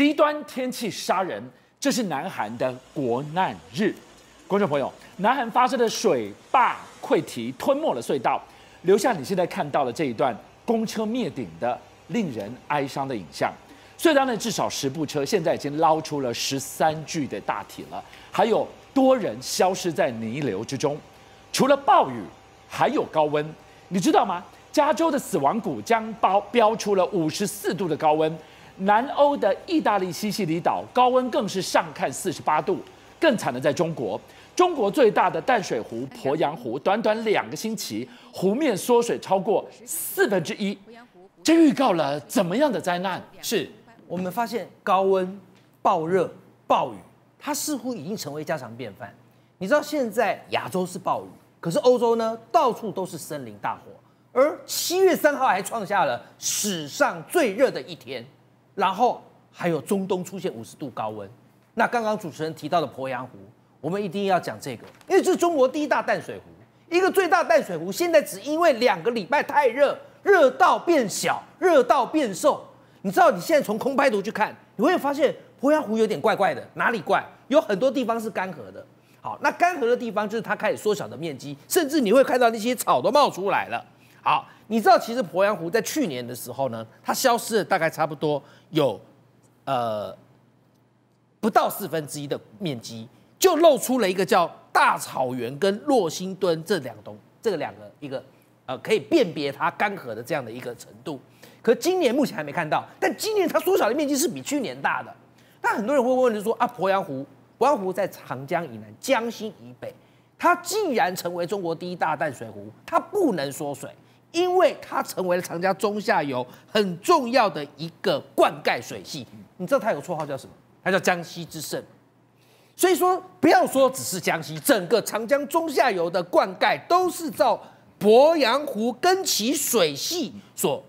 极端天气杀人，这是南韩的国难日。观众朋友，南韩发生的水坝溃堤吞没了隧道，留下你现在看到的这一段公车灭顶的令人哀伤的影像。隧道内至少十部车，现在已经捞出了十三具的大体了，还有多人消失在泥流之中。除了暴雨，还有高温，你知道吗？加州的死亡谷将包飙出了五十四度的高温，南欧的意大利西西里岛高温更是上看四十八度。更惨的在中国，中国最大的淡水湖鄱阳湖，短短两个星期，湖面缩水超过四分之一。这预告了怎么样的灾难？是。我们发现高温、暴热、暴雨，它似乎已经成为家常便饭。你知道现在亚洲是暴雨，可是欧洲呢，到处都是森林大火。而七月三号还创下了史上最热的一天，然后还有中东出现五十度高温。那刚刚主持人提到的鄱阳湖，我们一定要讲这个，因为这是中国第一大淡水湖，一个最大淡水湖，现在只因为两个礼拜太热，热到变小，热到变瘦。你知道，你现在从空拍图去看，你会发现鄱阳湖有点怪怪的，哪里怪？有很多地方是干涸的。好，那干涸的地方就是它开始缩小的面积，甚至你会看到那些草都冒出来了。好，你知道其实鄱阳湖在去年的时候呢，它消失了大概差不多有呃不到四分之一的面积，就露出了一个叫大草原跟洛辛墩这两东这两个一个呃可以辨别它干涸的这样的一个程度。可今年目前还没看到，但今年它缩小的面积是比去年大的。那很多人会问，就说啊，鄱阳湖，鄱阳湖在长江以南，江心以北，它既然成为中国第一大淡水湖，它不能缩水，因为它成为了长江中下游很重要的一个灌溉水系。你知道它有绰号叫什么？它叫江西之肾。所以说，不要说只是江西，整个长江中下游的灌溉都是照鄱阳湖跟其水系所。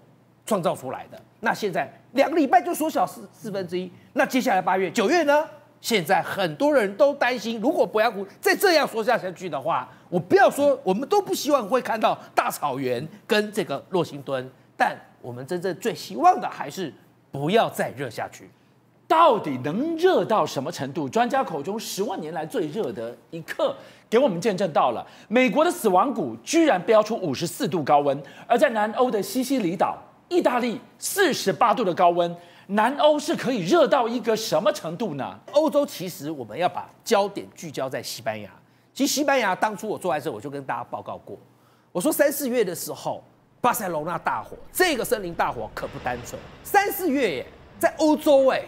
创造出来的。那现在两个礼拜就缩小四四分之一，那接下来八月、九月呢？现在很多人都担心，如果鄱阳湖再这样说下下去的话，我不要说，我们都不希望会看到大草原跟这个洛辛敦，但我们真正最希望的还是不要再热下去。到底能热到什么程度？专家口中十万年来最热的一刻，给我们见证到了美国的死亡谷居然飙出五十四度高温，而在南欧的西西里岛。意大利四十八度的高温，南欧是可以热到一个什么程度呢？欧洲其实我们要把焦点聚焦在西班牙。其实西班牙当初我坐在这，我就跟大家报告过，我说三四月的时候，巴塞罗那大火，这个森林大火可不单纯。三四月耶，在欧洲哎，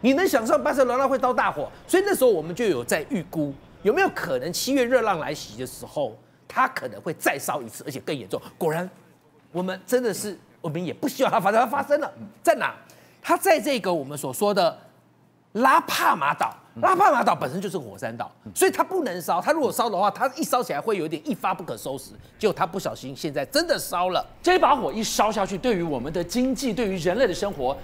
你能想象巴塞罗那会遭大火？所以那时候我们就有在预估，有没有可能七月热浪来袭的时候，它可能会再烧一次，而且更严重。果然，我们真的是。我们也不希望它发生，它发生了，在哪？它在这个我们所说的拉帕马岛。拉帕马岛本身就是火山岛，所以它不能烧。它如果烧的话，它一烧起来会有点一发不可收拾。结果它不小心，现在真的烧了。这把火一烧下去，对于我们的经济，对于人类的生活，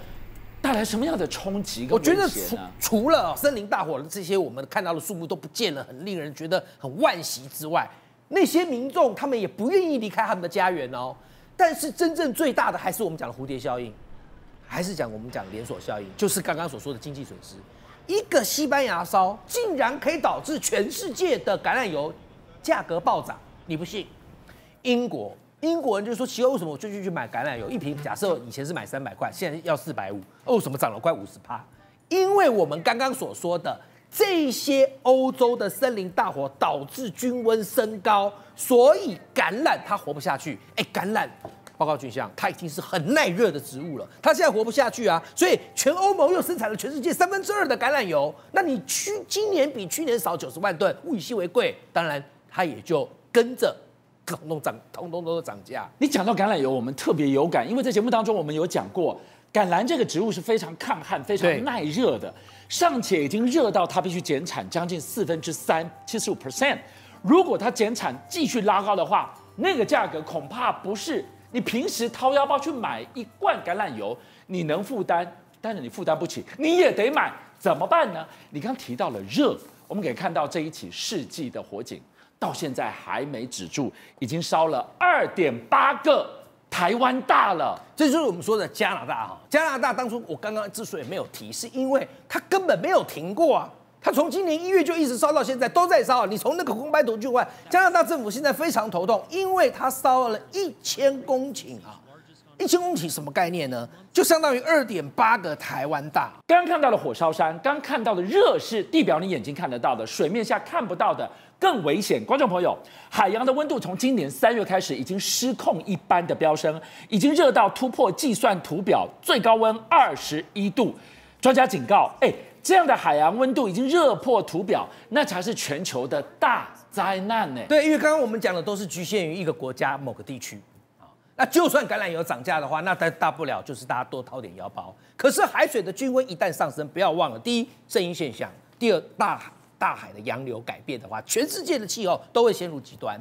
带来什么样的冲击？我觉得除除了森林大火的这些我们看到的树木都不见了，很令人觉得很惋惜之外，那些民众他们也不愿意离开他们的家园哦。但是真正最大的还是我们讲的蝴蝶效应，还是讲我们讲连锁效应，就是刚刚所说的经济损失。一个西班牙烧竟然可以导致全世界的橄榄油价格暴涨，你不信？英国英国人就说奇怪，为什么我最近去买橄榄油一瓶，假设以前是买三百块，现在要四百五，为什么涨了快五十趴？因为我们刚刚所说的。这些欧洲的森林大火导致均温升高，所以橄榄它活不下去。哎，橄榄，报告军相，它已经是很耐热的植物了，它现在活不下去啊。所以全欧盟又生产了全世界三分之二的橄榄油，那你去今年比去年少九十万吨，物以稀为贵，当然它也就跟着通通涨，通通都涨价。你讲到橄榄油，我们特别有感，因为在节目当中我们有讲过。橄榄这个植物是非常抗旱、非常耐热的，尚且已经热到它必须减产将近四分之三，七十五 percent。如果它减产继续拉高的话，那个价格恐怕不是你平时掏腰包去买一罐橄榄油你能负担，但是你负担不起，你也得买，怎么办呢？你刚提到了热，我们可以看到这一起世纪的火警到现在还没止住，已经烧了二点八个台湾大了。这就是我们说的加拿大哈。加拿大当初我刚刚之所以没有提，是因为它根本没有停过啊。它从今年一月就一直烧到现在，都在烧。你从那个空白图就看，加拿大政府现在非常头痛，因为它烧了一千公顷啊。一千公顷什么概念呢？就相当于二点八个台湾大。刚刚看到的火烧山，刚看到的热是地表你眼睛看得到的，水面下看不到的更危险。观众朋友，海洋的温度从今年三月开始已经失控一般的飙升，已经热到突破计算图表最高温二十一度。专家警告，哎，这样的海洋温度已经热破图表，那才是全球的大灾难呢。对，因为刚刚我们讲的都是局限于一个国家某个地区。啊那就算橄榄油涨价的话，那大大不了就是大家多掏点腰包。可是海水的均温一旦上升，不要忘了，第一，声音现象；第二，大大海的洋流改变的话，全世界的气候都会陷入极端。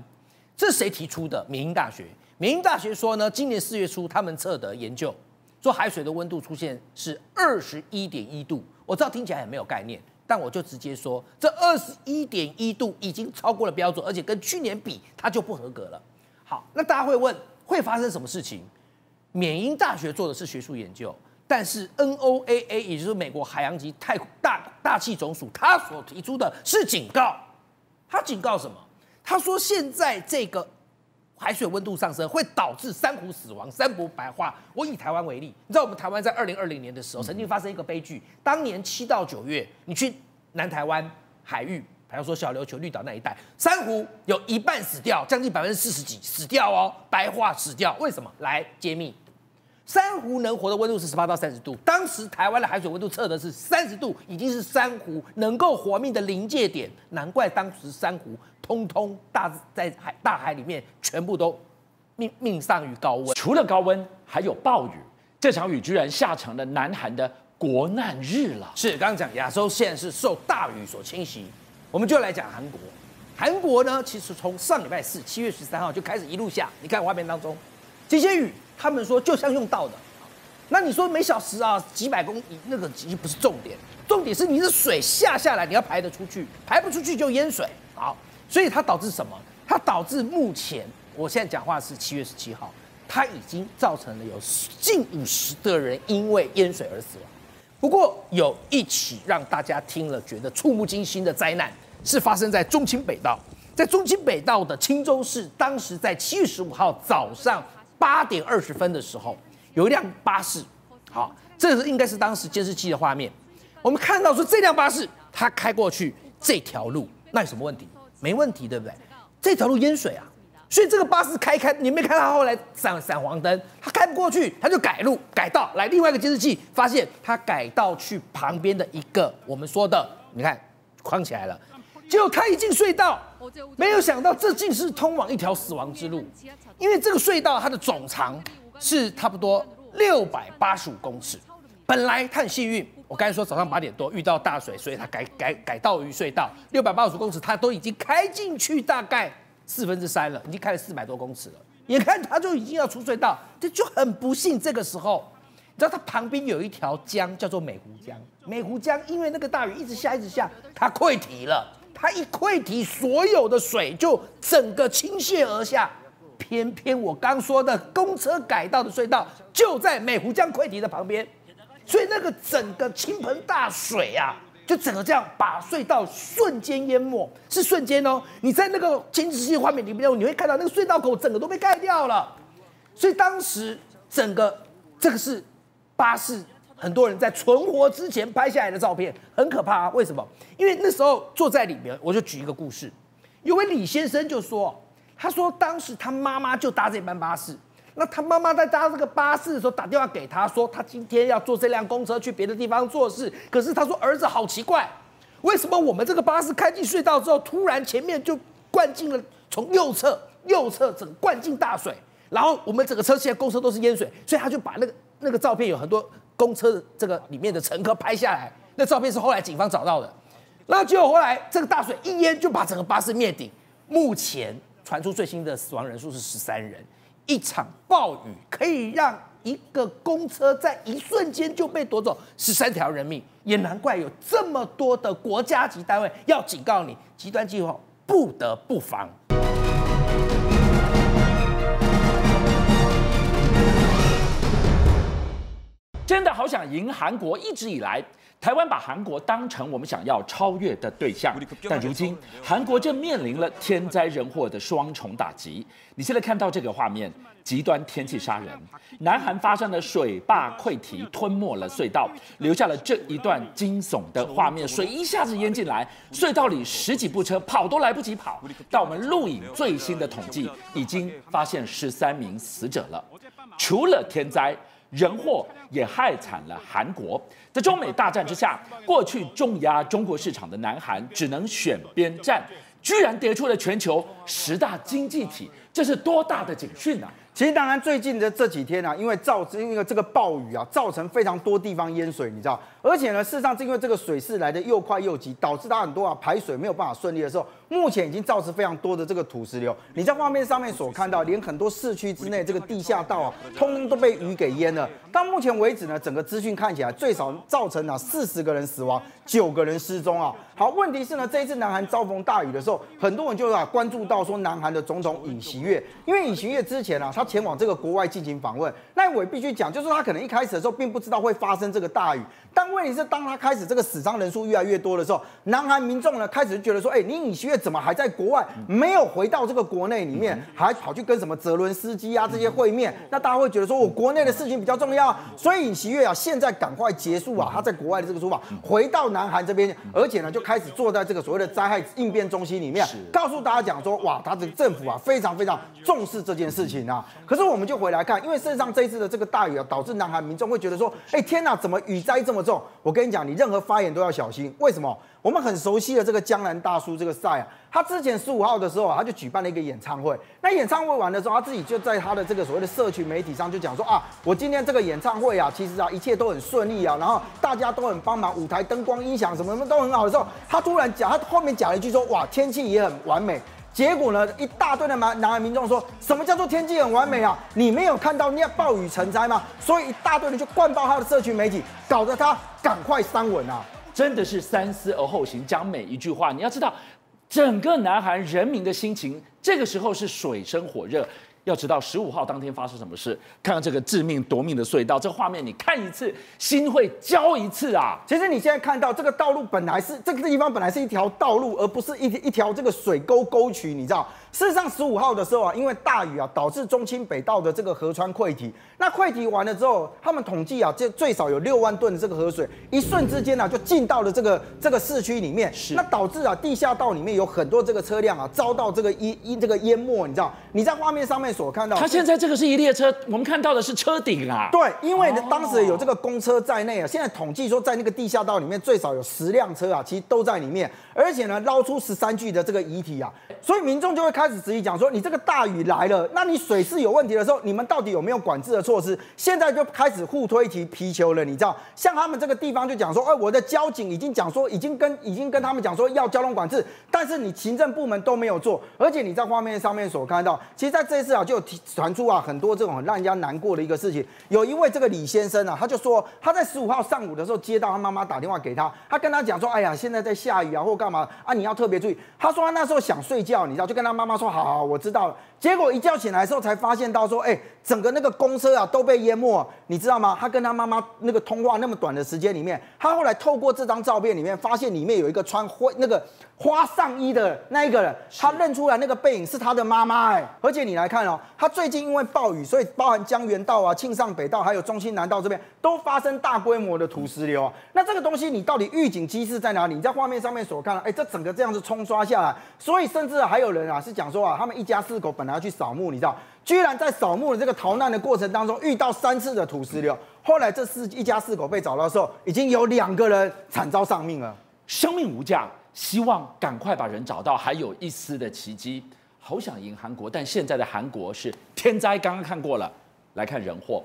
这谁提出的？缅因大学。缅因大学说呢，今年四月初他们测得研究，说海水的温度出现是二十一点一度。我知道听起来很没有概念，但我就直接说，这二十一点一度已经超过了标准，而且跟去年比，它就不合格了。好，那大家会问。会发生什么事情？缅因大学做的是学术研究，但是 NOAA 也就是美国海洋及太大大气总署，他所提出的是警告。他警告什么？他说现在这个海水温度上升会导致珊瑚死亡、珊瑚白化。我以台湾为例，你知道我们台湾在二零二零年的时候曾经发生一个悲剧，当年七到九月，你去南台湾海域。比方说小琉球绿岛那一带，珊瑚有一半死掉，将近百分之四十几死掉哦，白化死掉。为什么？来揭秘，珊瑚能活的温度是十八到三十度。当时台湾的海水温度测的是三十度，已经是珊瑚能够活命的临界点。难怪当时珊瑚通通大在海大海里面全部都命命丧于高温。除了高温，还有暴雨。这场雨居然下成了南韩的国难日了。是，刚刚讲亚洲现在是受大雨所侵袭。我们就来讲韩国，韩国呢，其实从上礼拜四七月十三号就开始一路下，你看画面当中这些雨，他们说就像用到的，那你说每小时啊几百公里，那个其实不是重点，重点是你的水下下来，你要排得出去，排不出去就淹水，好，所以它导致什么？它导致目前我现在讲话是七月十七号，它已经造成了有近五十的人因为淹水而死亡。不过有一起让大家听了觉得触目惊心的灾难，是发生在中清北道，在中清北道的青州市，当时在七月十五号早上八点二十分的时候，有一辆巴士，好，这是应该是当时监视器的画面，我们看到说这辆巴士它开过去这条路，那有什么问题？没问题，对不对？这条路淹水啊。所以这个巴士开开，你没看到后来闪闪黄灯，他开不过去，他就改路改道，来另外一个监视器发现他改道去旁边的一个我们说的，你看框起来了，结果他一进隧道，没有想到这竟是通往一条死亡之路，因为这个隧道它的总长是差不多六百八十五公尺，本来他很幸运，我刚才说早上八点多遇到大水，所以他改改改道于隧道，六百八十公尺他都已经开进去大概。四分之三了，已经开了四百多公尺了。眼看他就已经要出隧道，这就很不幸。这个时候，你知道它旁边有一条江，叫做美湖江。美湖江因为那个大雨一直下，一直下，它溃堤了。它一溃堤，所有的水就整个倾泻而下。偏偏我刚说的公车改道的隧道就在美湖江溃堤的旁边，所以那个整个倾盆大水啊。就整个这样把隧道瞬间淹没，是瞬间哦。你在那个监视器画面里面，你会看到那个隧道口整个都被盖掉了。所以当时整个这个是巴士，很多人在存活之前拍下来的照片，很可怕啊。为什么？因为那时候坐在里面，我就举一个故事，有位李先生就说，他说当时他妈妈就搭这班巴士。那他妈妈在搭这个巴士的时候打电话给他说，他今天要坐这辆公车去别的地方做事。可是他说儿子好奇怪，为什么我们这个巴士开进隧道之后，突然前面就灌进了从右侧右侧整个灌进大水，然后我们整个车现在公车都是淹水，所以他就把那个那个照片有很多公车的这个里面的乘客拍下来，那照片是后来警方找到的。那结果后来这个大水一淹就把整个巴士灭顶，目前传出最新的死亡人数是十三人。一场暴雨可以让一个公车在一瞬间就被夺走十三条人命，也难怪有这么多的国家级单位要警告你，极端气候不得不防。想赢韩国。一直以来，台湾把韩国当成我们想要超越的对象，但如今韩国正面临了天灾人祸的双重打击。你现在看到这个画面。极端天气杀人，南韩发生的水坝溃堤吞没了隧道，留下了这一段惊悚的画面。水一下子淹进来，隧道里十几部车跑都来不及跑。但我们录影最新的统计，已经发现十三名死者了。除了天灾，人祸也害惨了韩国。在中美大战之下，过去重压中国市场的南韩只能选边站，居然跌出了全球十大经济体，这是多大的警讯啊！其实当然，最近的这几天啊，因为造因为这个暴雨啊，造成非常多地方淹水，你知道。而且呢，事实上是因为这个水势来的又快又急，导致它很多啊排水没有办法顺利的时候，目前已经造成非常多的这个土石流。你在画面上面所看到，连很多市区之内这个地下道啊，通通都被雨给淹了。到目前为止呢，整个资讯看起来最少造成了四十个人死亡，九个人失踪啊。好，问题是呢，这一次南韩遭逢大雨的时候，很多人就啊关注到说，南韩的总统尹锡悦，因为尹锡悦之前啊，他前往这个国外进行访问，那我也必须讲，就是他可能一开始的时候并不知道会发生这个大雨，但问题是当他开始这个死伤人数越来越多的时候，南韩民众呢开始就觉得说，哎，你尹锡悦怎么还在国外，没有回到这个国内里面，还跑去跟什么泽伦斯基啊这些会面？那大家会觉得说我国内的事情比较重要，所以尹锡悦啊现在赶快结束啊他在国外的这个说法，回到南韩这边，而且呢就开始坐在这个所谓的灾害应变中心里面，告诉大家讲说，哇，他的政府啊非常非常重视这件事情啊。可是我们就回来看，因为事实上这一次的这个大雨啊，导致南韩民众会觉得说，哎，天哪，怎么雨灾这么重？我跟你讲，你任何发言都要小心。为什么？我们很熟悉的这个江南大叔这个赛啊，他之前十五号的时候啊，他就举办了一个演唱会。那演唱会完的时候，他自己就在他的这个所谓的社群媒体上就讲说啊，我今天这个演唱会啊，其实啊一切都很顺利啊，然后大家都很帮忙，舞台灯光音响什么什么都很好的时候，他突然讲，他后面讲了一句说，哇，天气也很完美。结果呢，一大堆的南南韩民众说什么叫做天气很完美啊？你没有看到那暴雨成灾吗？所以一大堆人就灌爆他的社群媒体，搞得他赶快删文啊！真的是三思而后行，讲每一句话，你要知道，整个南韩人民的心情，这个时候是水深火热。要知道十五号当天发生什么事，看看这个致命夺命的隧道，这画面你看一次，心会焦一次啊！其实你现在看到这个道路本来是这个地方本来是一条道路，而不是一一条这个水沟沟渠，你知道？事实上，十五号的时候啊，因为大雨啊，导致中清北道的这个河川溃堤。那溃堤完了之后，他们统计啊，这最少有六万吨的这个河水，一瞬之间呢、啊，就进到了这个这个市区里面。是。那导致啊，地下道里面有很多这个车辆啊，遭到这个淹淹这个淹没。你知道？你在画面上面所看到，他现在这个是一列车，我们看到的是车顶啊。对，因为呢，当时有这个公车在内啊，现在统计说，在那个地下道里面最少有十辆车啊，其实都在里面，而且呢，捞出十三具的这个遗体啊，所以民众就会开始质疑讲说，你这个大雨来了，那你水势有问题的时候，你们到底有没有管制的措施？现在就开始互推提皮球了，你知道？像他们这个地方就讲说，哎，我的交警已经讲说，已经跟已经跟他们讲说要交通管制，但是你行政部门都没有做，而且你在画面上面所看到，其实在这一次啊，就有传出啊很多这种很让人家难过的一个事情。有一位这个李先生啊，他就说他在十五号上午的时候接到他妈妈打电话给他，他跟他讲说，哎呀，现在在下雨啊，或干嘛啊，你要特别注意。他说他那时候想睡觉，你知道，就跟他妈妈说，好好，我知道了。结果一觉醒来的时候，才发现到说，哎，整个那个公车啊都被淹没，你知道吗？他跟他妈妈那个通话那么短的时间里面，他后来透过这张照片里面，发现里面有一个穿灰那个花上衣的那一个人，他认出来那个背影是他的妈妈，哎，而且你来看哦，他最近因为暴雨，所以包含江原道啊、庆尚北道还有中清南道这边都发生大规模的土石流。那这个东西你到底预警机制在哪里？你在画面上面所看到，哎，这整个这样子冲刷下来，所以甚至还有人啊是讲说啊，他们一家四口本来要去扫墓，你知道，居然在扫墓的这个逃难的过程当中遇到三次的土石流。后来这四一家四口被找到的时候，已经有两个人惨遭丧命了。生命无价，希望赶快把人找到，还有一丝的奇迹。好想赢韩国，但现在的韩国是天灾，刚刚看过了，来看人祸。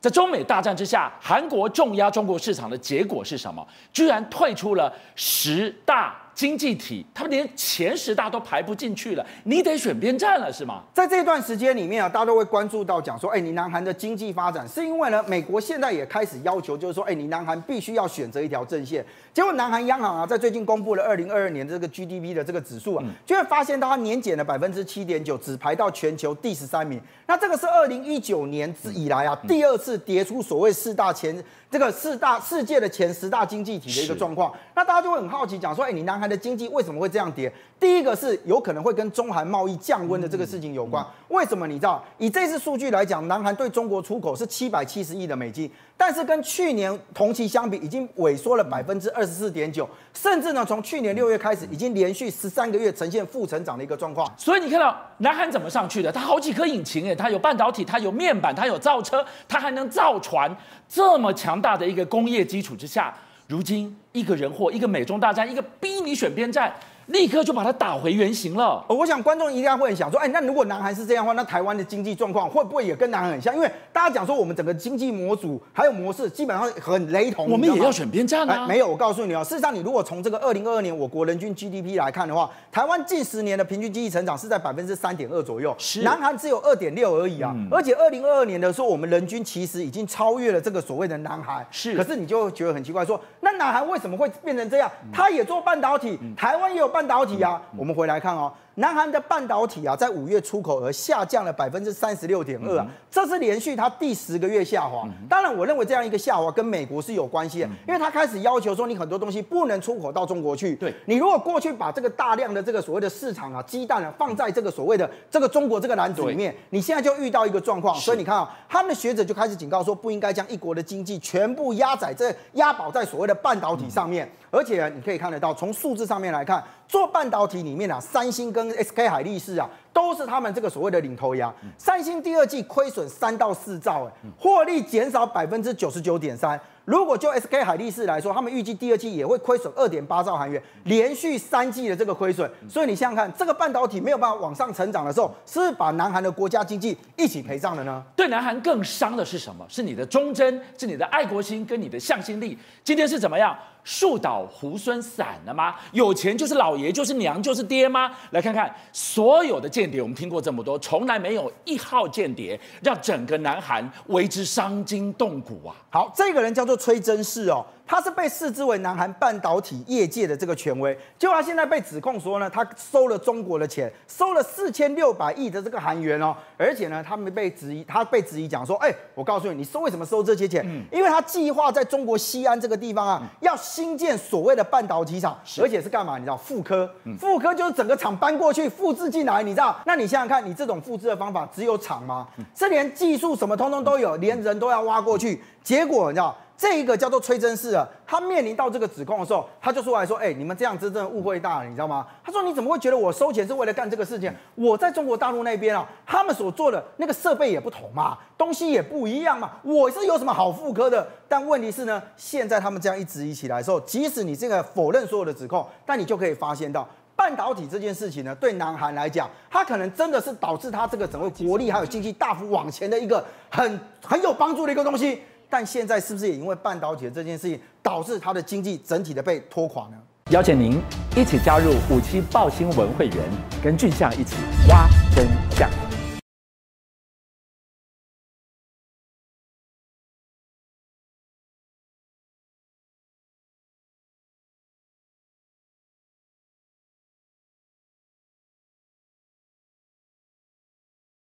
在中美大战之下，韩国重压中国市场的结果是什么？居然退出了十大。经济体，他们连前十大都排不进去了，你得选边站了，是吗？在这段时间里面啊，大家都会关注到讲说，哎，你南韩的经济发展，是因为呢，美国现在也开始要求，就是说，哎，你南韩必须要选择一条正线。结果，南韩央行啊，在最近公布了二零二二年这个 GDP 的这个指数啊，就会发现到它年减了百分之七点九，只排到全球第十三名。那这个是二零一九年之以来啊，第二次跌出所谓四大前这个四大世界的前十大经济体的一个状况。那大家就会很好奇，讲说，哎，你南韩的经济为什么会这样跌？第一个是有可能会跟中韩贸易降温的这个事情有关。为什么？你知道，以这次数据来讲，南韩对中国出口是七百七十亿的美金，但是跟去年同期相比，已经萎缩了百分之二十四点九，甚至呢，从去年六月开始，已经连续十三个月呈现负成长的一个状况。所以你看到南韩怎么上去的？它好几颗引擎，诶，它有半导体，它有面板，它有造车，它还能造船，这么强大的一个工业基础之下，如今一个人祸，一个美中大战，一个逼你选边站。立刻就把它打回原形了。我想观众一定会想说，哎，那如果南韩是这样的话，那台湾的经济状况会不会也跟南韩很像？因为大家讲说我们整个经济模组还有模式基本上很雷同。我们也要选边站啊？没有，我告诉你哦，事实上你如果从这个二零二二年我国人均 GDP 来看的话，台湾近十年的平均经济成长是在百分之三点二左右，是南韩只有二点六而已啊。嗯、而且二零二二年的时候，我们人均其实已经超越了这个所谓的南韩。是，可是你就觉得很奇怪说，说那南韩为什么会变成这样？他也做半导体，台湾也有半导体啊。我们回来看哦。南韩的半导体啊，在五月出口额下降了百分之三十六点二啊，这是连续它第十个月下滑。当然，我认为这样一个下滑跟美国是有关系的，因为它开始要求说你很多东西不能出口到中国去。对，你如果过去把这个大量的这个所谓的市场啊，鸡蛋啊放在这个所谓的这个中国这个篮子里面，你现在就遇到一个状况。所以你看啊，他们的学者就开始警告说，不应该将一国的经济全部压在这押宝在所谓的半导体上面。而且你可以看得到，从数字上面来看，做半导体里面啊，三星跟 SK 海力士啊，都是他们这个所谓的领头羊。三星第二季亏损三到四兆，哎，获利减少百分之九十九点三。如果就 SK 海力士来说，他们预计第二季也会亏损二点八兆韩元，连续三季的这个亏损。所以你想想看，这个半导体没有办法往上成长的时候，是把南韩的国家经济一起陪葬了呢？对南韩更伤的是什么？是你的忠贞，是你的爱国心跟你的向心力。今天是怎么样？树倒猢狲散了吗？有钱就是老爷，就是娘，就是爹吗？来看看所有的间谍，我们听过这么多，从来没有一号间谍让整个南韩为之伤筋动骨啊！好，这个人叫做崔真士哦。他是被视之为南韩半导体业界的这个权威，结果他现在被指控说呢，他收了中国的钱，收了四千六百亿的这个韩元哦，而且呢，他们被质疑，他被质疑讲说，哎，我告诉你，你收为什么收这些钱？嗯，因为他计划在中国西安这个地方啊，要新建所谓的半导体厂，而且是干嘛？你知道，复科，复刻就是整个厂搬过去复制进来，你知道？那你想想看，你这种复制的方法只有厂吗？这连技术什么通通都有，连人都要挖过去，结果你知道？这一个叫做崔真士啊，他面临到这个指控的时候，他就出来说：“哎，你们这样真正误会大了，你知道吗？”他说：“你怎么会觉得我收钱是为了干这个事情？我在中国大陆那边啊，他们所做的那个设备也不同嘛，东西也不一样嘛，我是有什么好复刻的？但问题是呢，现在他们这样一质疑起来的时候，即使你这个否认所有的指控，但你就可以发现到半导体这件事情呢，对南韩来讲，它可能真的是导致它这个整个国力还有经济大幅往前的一个很很有帮助的一个东西。”但现在是不是也因为半导体的这件事情，导致它的经济整体的被拖垮呢？邀请您一起加入五七报新闻会员，跟俊相一起挖真相。